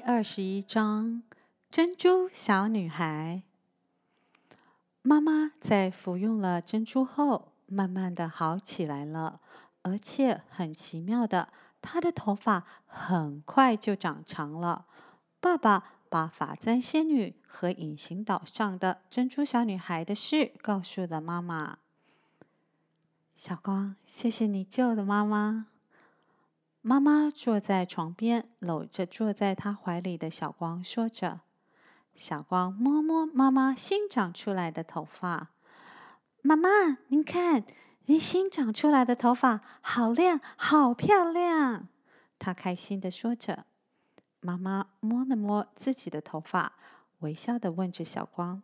二十一章：珍珠小女孩。妈妈在服用了珍珠后，慢慢的好起来了，而且很奇妙的，她的头发很快就长长了。爸爸把发簪仙女和隐形岛上的珍珠小女孩的事告诉了妈妈。小光，谢谢你救了妈妈。妈妈坐在床边，搂着坐在她怀里的小光，说着。小光摸摸妈妈新长出来的头发，妈妈，您看，您新长出来的头发好亮，好漂亮。她开心的说着。妈妈摸了摸自己的头发，微笑的问着小光：“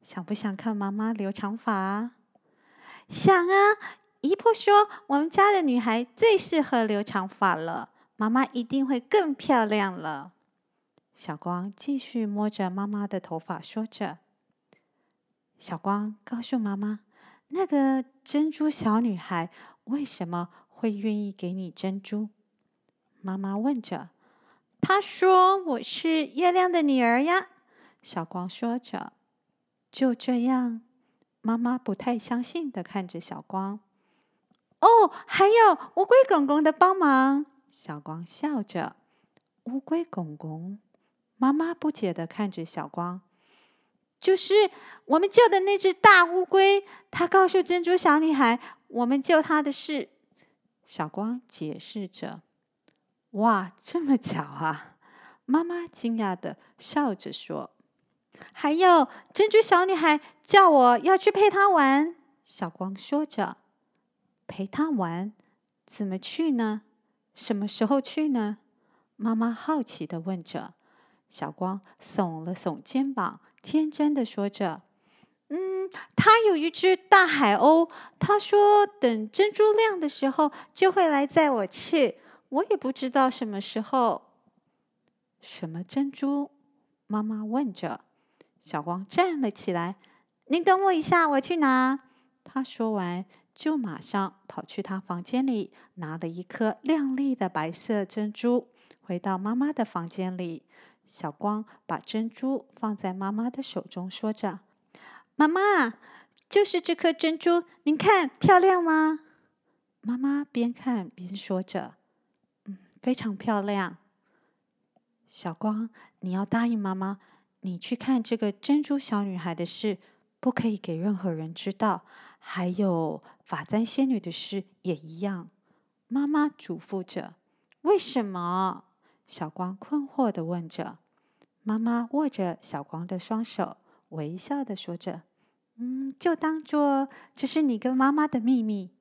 想不想看妈妈留长发？”“想啊。”姨婆说：“我们家的女孩最适合留长发了，妈妈一定会更漂亮了。”小光继续摸着妈妈的头发，说着：“小光，告诉妈妈，那个珍珠小女孩为什么会愿意给你珍珠？”妈妈问着：“她说我是月亮的女儿呀。”小光说着：“就这样。”妈妈不太相信的看着小光。哦，还有乌龟公公的帮忙。小光笑着。乌龟公公，妈妈不解的看着小光。就是我们救的那只大乌龟，他告诉珍珠小女孩我们救她的事。小光解释着。哇，这么巧啊！妈妈惊讶的笑着说。还有珍珠小女孩叫我要去陪她玩。小光说着。陪他玩，怎么去呢？什么时候去呢？妈妈好奇地问着。小光耸了耸肩膀，天真地说着：“嗯，他有一只大海鸥，他说等珍珠亮的时候就会来载我去。我也不知道什么时候。”什么珍珠？妈妈问着。小光站了起来：“您等我一下，我去拿。”他说完。就马上跑去他房间里，拿了一颗亮丽的白色珍珠，回到妈妈的房间里。小光把珍珠放在妈妈的手中，说着：“妈妈，就是这颗珍珠，您看漂亮吗？”妈妈边看边说着：“嗯，非常漂亮。”小光，你要答应妈妈，你去看这个珍珠小女孩的事，不可以给任何人知道。还有发簪仙女的事也一样，妈妈嘱咐着。为什么？小光困惑的问着。妈妈握着小光的双手，微笑的说着：“嗯，就当做这是你跟妈妈的秘密。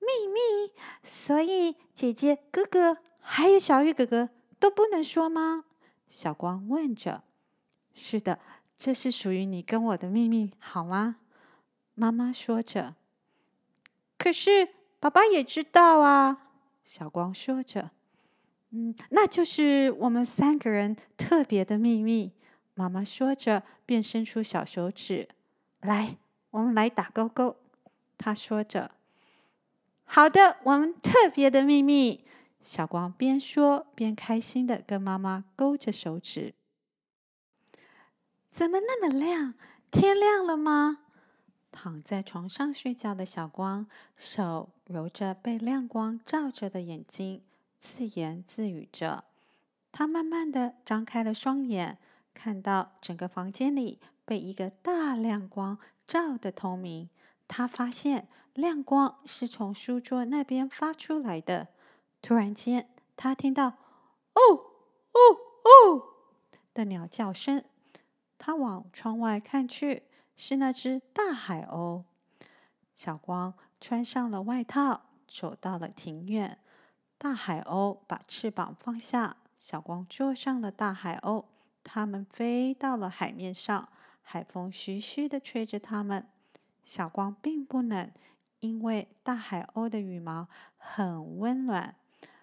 秘密？所以姐姐、哥哥还有小玉哥哥都不能说吗？”小光问着。“是的，这是属于你跟我的秘密，好吗？”妈妈说着，可是爸爸也知道啊。小光说着，嗯，那就是我们三个人特别的秘密。妈妈说着，便伸出小手指，来，我们来打勾勾。他说着，好的，我们特别的秘密。小光边说边开心的跟妈妈勾着手指。怎么那么亮？天亮了吗？躺在床上睡觉的小光，手揉着被亮光照着的眼睛，自言自语着。他慢慢的张开了双眼，看到整个房间里被一个大亮光照得透明。他发现亮光是从书桌那边发出来的。突然间，他听到“哦哦哦”的鸟叫声。他往窗外看去。是那只大海鸥。小光穿上了外套，走到了庭院。大海鸥把翅膀放下，小光坐上了大海鸥。它们飞到了海面上，海风徐徐地吹着它们。小光并不冷，因为大海鸥的羽毛很温暖。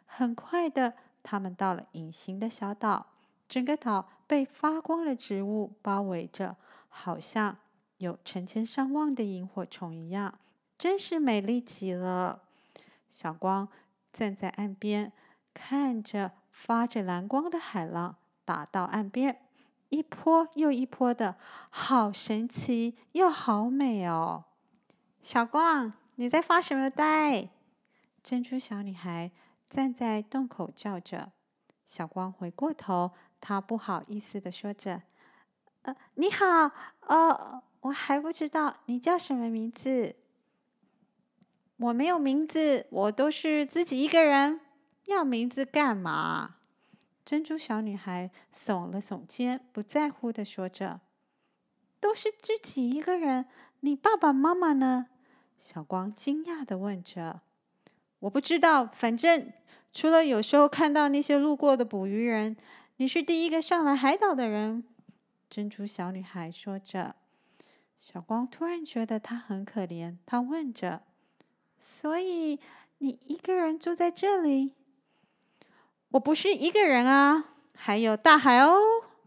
很快的，他们到了隐形的小岛。整个岛被发光的植物包围着，好像……有成千上万的萤火虫一样，真是美丽极了。小光站在岸边，看着发着蓝光的海浪打到岸边，一波又一波的，好神奇又好美哦！小光，你在发什么呆？珍珠小女孩站在洞口叫着。小光回过头，他不好意思的说着：“呃，你好，呃，我还不知道你叫什么名字。我没有名字，我都是自己一个人。”要名字干嘛？珍珠小女孩耸了耸肩，不在乎的说着：“都是自己一个人，你爸爸妈妈呢？”小光惊讶的问着：“我不知道，反正除了有时候看到那些路过的捕鱼人，你是第一个上来海岛的人。”珍珠小女孩说着。小光突然觉得她很可怜，她问着：“所以你一个人住在这里？”我不是一个人啊，还有大海鸥、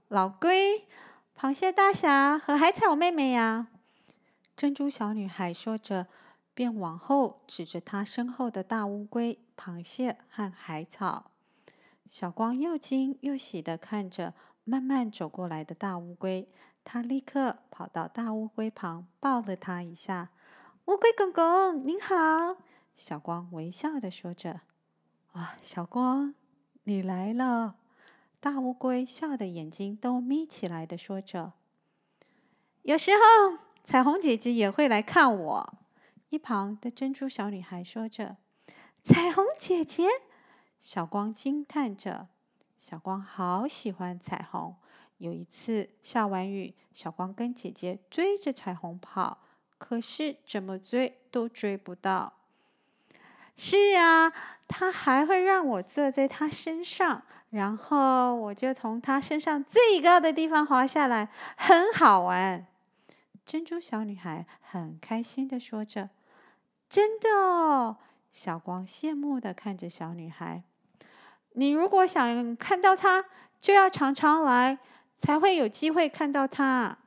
老龟、螃蟹大侠和海草妹妹呀。珍珠小女孩说着，便往后指着她身后的大乌龟、螃蟹和海草。小光又惊又喜地看着慢慢走过来的大乌龟，她立刻跑到大乌龟旁，抱了它一下。乌龟公公，您好！小光微笑地说着：“啊，小光。”你来了，大乌龟笑得眼睛都眯起来的说着。有时候彩虹姐姐也会来看我。一旁的珍珠小女孩说着：“彩虹姐姐。”小光惊叹着。小光好喜欢彩虹。有一次下完雨，小光跟姐姐追着彩虹跑，可是怎么追都追不到。是啊。他还会让我坐在他身上，然后我就从他身上最高的地方滑下来，很好玩。珍珠小女孩很开心的说着：“真的哦！”小光羡慕的看着小女孩：“你如果想看到他，就要常常来，才会有机会看到他。”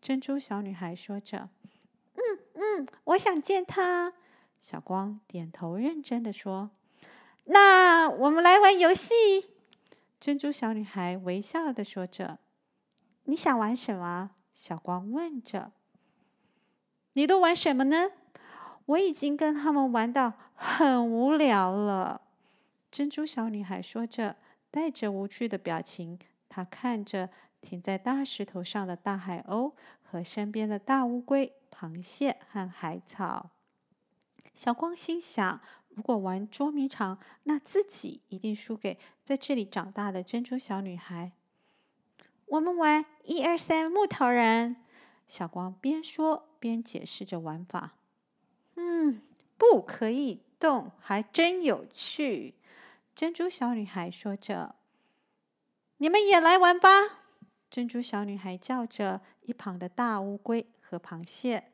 珍珠小女孩说着：“嗯嗯，我想见他。”小光点头认真的说。那我们来玩游戏。珍珠小女孩微笑的说着：“你想玩什么？”小光问着。“你都玩什么呢？”我已经跟他们玩到很无聊了。珍珠小女孩说着，带着无趣的表情。她看着停在大石头上的大海鸥和身边的大乌龟、螃蟹和海草。小光心想。如果玩捉迷藏，那自己一定输给在这里长大的珍珠小女孩。我们玩一二三木头人。小光边说边解释着玩法。嗯，不可以动，还真有趣。珍珠小女孩说着：“你们也来玩吧！”珍珠小女孩叫着一旁的大乌龟和螃蟹。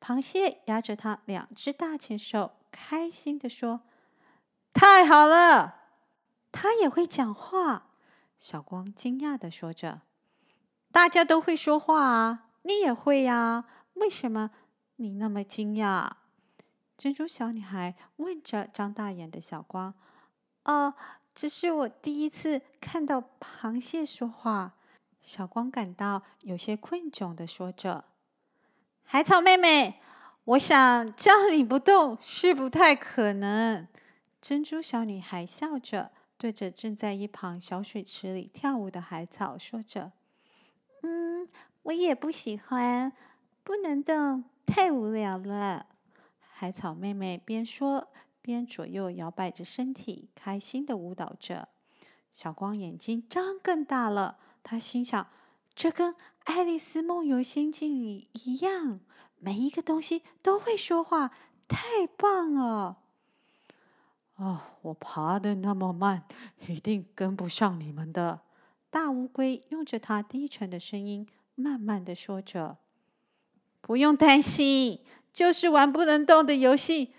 螃蟹压着它两只大前手。开心地说：“太好了，它也会讲话。”小光惊讶地说着：“大家都会说话啊，你也会呀？为什么你那么惊讶？”珍珠小女孩问着张大眼的小光：“哦，这是我第一次看到螃蟹说话。”小光感到有些困窘的说着：“海草妹妹。”我想叫你不动是不太可能。珍珠小女孩笑着，对着正在一旁小水池里跳舞的海草说着：“嗯，我也不喜欢，不能动，太无聊了。”海草妹妹边说边左右摇摆着身体，开心的舞蹈着。小光眼睛张更大了，他心想：“这跟《爱丽丝梦游仙境》里一样。”每一个东西都会说话，太棒了！哦，我爬得那么慢，一定跟不上你们的。大乌龟用着它低沉的声音，慢慢的说着：“不用担心，就是玩不能动的游戏。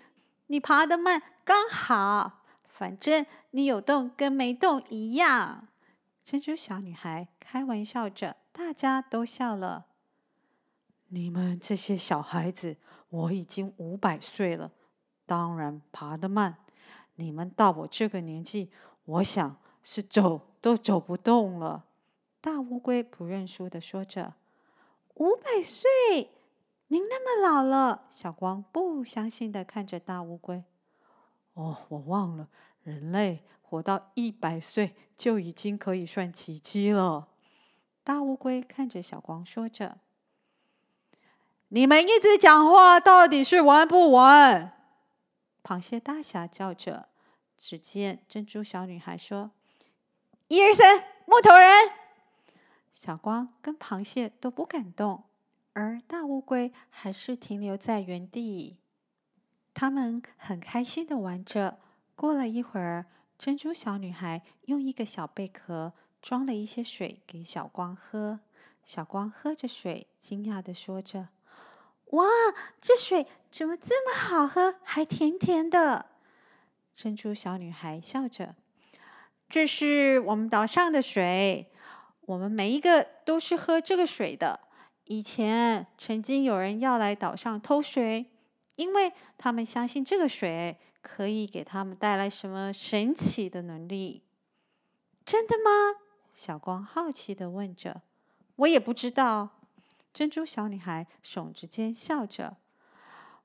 你爬得慢刚好，反正你有动跟没动一样。”珍珠小女孩开玩笑着，大家都笑了。你们这些小孩子，我已经五百岁了，当然爬得慢。你们到我这个年纪，我想是走都走不动了。大乌龟不认输的说着：“五百岁，您那么老了。”小光不相信的看着大乌龟。“哦，我忘了，人类活到一百岁就已经可以算奇迹了。”大乌龟看着小光说着：“你们一直讲话，到底是玩不玩？”螃蟹大侠叫着。只见珍珠小女孩说：“一二三，木头人。”小光跟螃蟹都不敢动，而大乌龟还是停留在原地。他们很开心的玩着。过了一会儿，珍珠小女孩用一个小贝壳装了一些水给小光喝。小光喝着水，惊讶的说着：“哇，这水怎么这么好喝，还甜甜的？”珍珠小女孩笑着：“这是我们岛上的水，我们每一个都是喝这个水的。以前曾经有人要来岛上偷水，因为他们相信这个水可以给他们带来什么神奇的能力。真的吗？”小光好奇的问着。“我也不知道。”珍珠小女孩耸着肩笑着。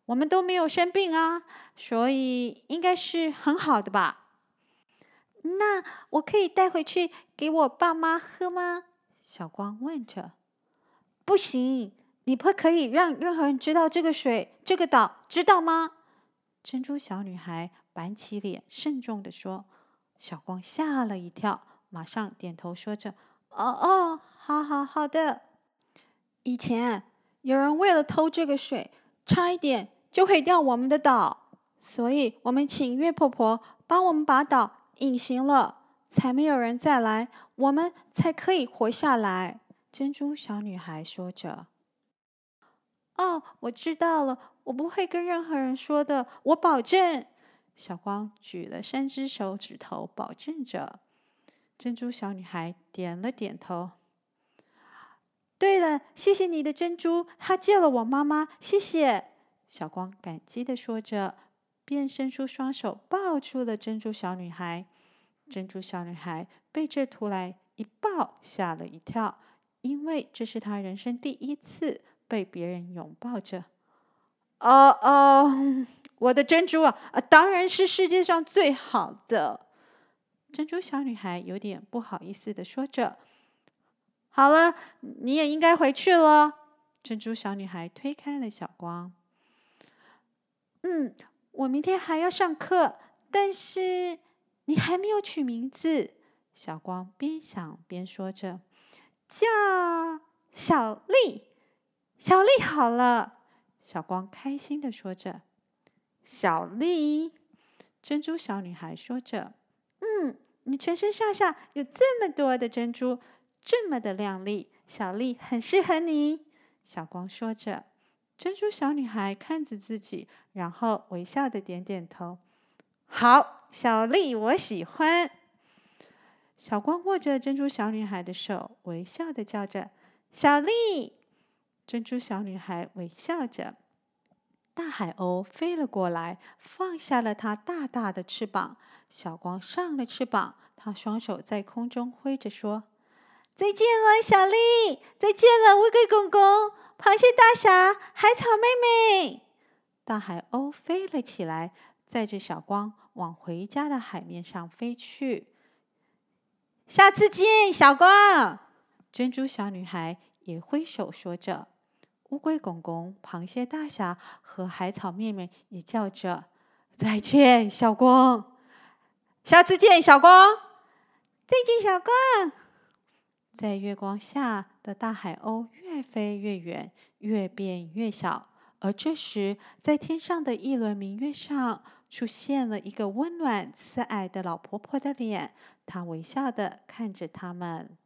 我们都没有生病啊，所以应该是很好的吧？那我可以带回去给我爸妈喝吗？小光问着。不行，你不可以让任何人知道这个水，这个岛，知道吗？珍珠小女孩板起脸，慎重地说。小光吓了一跳，马上点头说着：“哦哦，好好好的。以前有人为了偷这个水，差一点。”就毁掉我们的岛，所以我们请月婆婆帮我们把岛隐形了，才没有人再来，我们才可以活下来。珍珠小女孩说着：“哦，我知道了，我不会跟任何人说的，我保证。”小光举了三只手指头，保证着。珍珠小女孩点了点头。对了，谢谢你的珍珠，它救了我妈妈，谢谢。小光感激地说着，便伸出双手抱住了珍珠小女孩。珍珠小女孩被这突来一抱吓了一跳，因为这是她人生第一次被别人拥抱着。哦哦，我的珍珠啊，当然是世界上最好的。珍珠小女孩有点不好意思的说着。好了，你也应该回去了。珍珠小女孩推开了小光。嗯，我明天还要上课，但是你还没有取名字。小光边想边说着：“叫小丽，小丽好了。”小光开心的说着：“小丽。”珍珠小女孩说着：“嗯，你全身上下有这么多的珍珠，这么的亮丽，小丽很适合你。”小光说着。珍珠小女孩看着自己，然后微笑的点点头。好，小丽，我喜欢。小光握着珍珠小女孩的手，微笑的叫着：“小丽。”珍珠小女孩微笑着。大海鸥飞了过来，放下了它大大的翅膀。小光上了翅膀，他双手在空中挥着，说：“再见了，小丽！再见了，乌龟公公。”螃蟹大侠，海草妹妹，大海鸥飞了起来，载着小光往回家的海面上飞去。下次见，小光。珍珠小女孩也挥手说着。乌龟公公、螃蟹大侠和海草妹妹也叫着：“再见，小光。”下次见，小光。再见，小光。在月光下的大海鸥越飞越远，越变越小。而这时，在天上的一轮明月上，出现了一个温暖慈爱的老婆婆的脸。他微笑的看着他们。